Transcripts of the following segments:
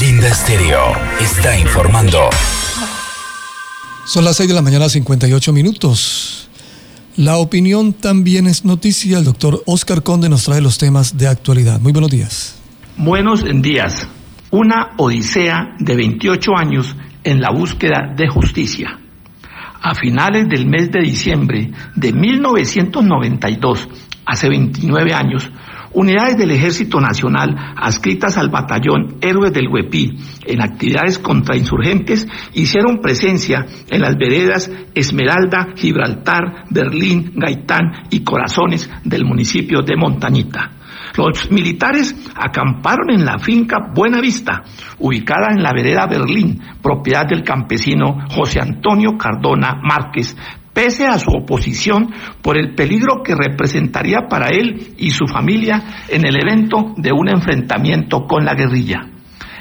Linda Stereo está informando. Son las 6 de la mañana, 58 minutos. La opinión también es noticia. El doctor Oscar Conde nos trae los temas de actualidad. Muy buenos días. Buenos días. Una odisea de 28 años en la búsqueda de justicia. A finales del mes de diciembre de 1992, hace 29 años, Unidades del Ejército Nacional adscritas al batallón Héroes del Huepí en actividades contra insurgentes hicieron presencia en las veredas Esmeralda, Gibraltar, Berlín, Gaitán y Corazones del municipio de Montañita. Los militares acamparon en la finca Buena Vista, ubicada en la vereda Berlín, propiedad del campesino José Antonio Cardona Márquez, pese a su oposición por el peligro que representaría para él y su familia en el evento de un enfrentamiento con la guerrilla.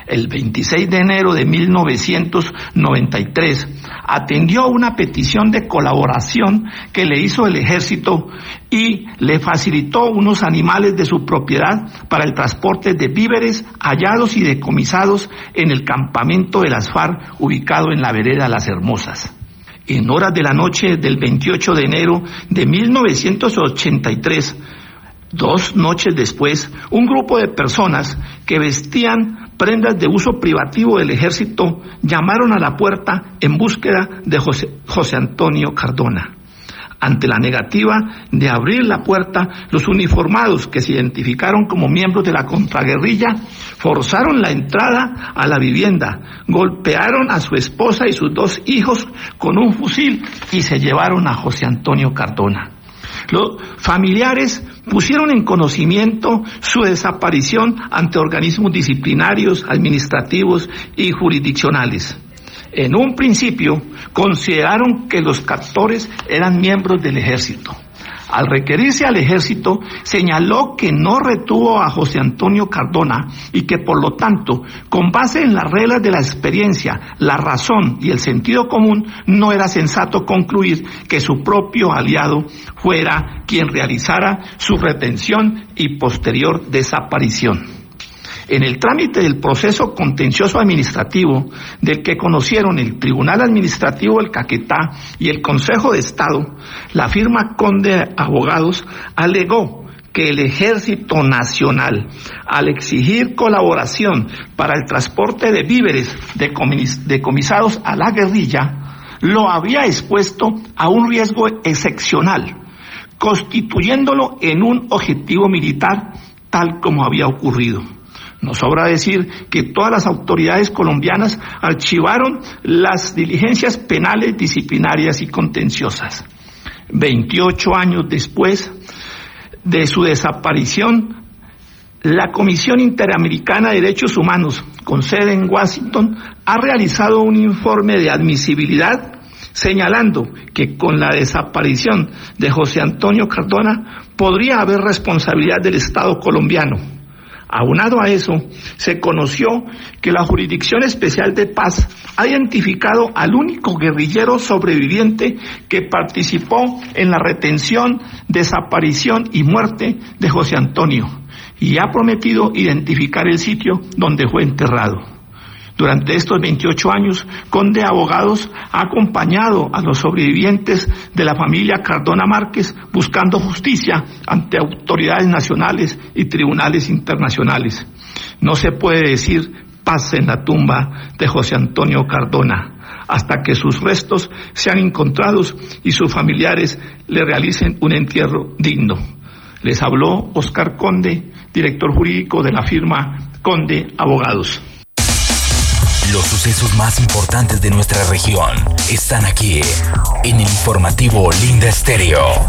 El 26 de enero de 1993, atendió a una petición de colaboración que le hizo el ejército y le facilitó unos animales de su propiedad para el transporte de víveres hallados y decomisados en el campamento de las FARC ubicado en la vereda Las Hermosas en horas de la noche del 28 de enero de 1983, dos noches después, un grupo de personas que vestían prendas de uso privativo del ejército llamaron a la puerta en búsqueda de José, José Antonio Cardona. Ante la negativa de abrir la puerta, los uniformados que se identificaron como miembros de la contraguerrilla forzaron la entrada a la vivienda, golpearon a su esposa y sus dos hijos con un fusil y se llevaron a José Antonio Cardona. Los familiares pusieron en conocimiento su desaparición ante organismos disciplinarios, administrativos y jurisdiccionales. En un principio consideraron que los captores eran miembros del ejército. Al requerirse al ejército, señaló que no retuvo a José Antonio Cardona y que por lo tanto, con base en las reglas de la experiencia, la razón y el sentido común, no era sensato concluir que su propio aliado fuera quien realizara su retención y posterior desaparición. En el trámite del proceso contencioso administrativo, del que conocieron el Tribunal Administrativo del Caquetá y el Consejo de Estado, la firma Conde Abogados alegó que el Ejército Nacional, al exigir colaboración para el transporte de víveres decomisados a la guerrilla, lo había expuesto a un riesgo excepcional, constituyéndolo en un objetivo militar tal como había ocurrido. Nos sobra decir que todas las autoridades colombianas archivaron las diligencias penales, disciplinarias y contenciosas. 28 años después de su desaparición, la Comisión Interamericana de Derechos Humanos, con sede en Washington, ha realizado un informe de admisibilidad señalando que con la desaparición de José Antonio Cardona podría haber responsabilidad del Estado colombiano Aunado a eso, se conoció que la Jurisdicción Especial de Paz ha identificado al único guerrillero sobreviviente que participó en la retención, desaparición y muerte de José Antonio y ha prometido identificar el sitio donde fue enterrado. Durante estos 28 años, Conde Abogados ha acompañado a los sobrevivientes de la familia Cardona Márquez buscando justicia ante autoridades nacionales y tribunales internacionales. No se puede decir paz en la tumba de José Antonio Cardona hasta que sus restos sean encontrados y sus familiares le realicen un entierro digno. Les habló Oscar Conde, director jurídico de la firma Conde Abogados. Los sucesos más importantes de nuestra región están aquí en el informativo Linda Estéreo.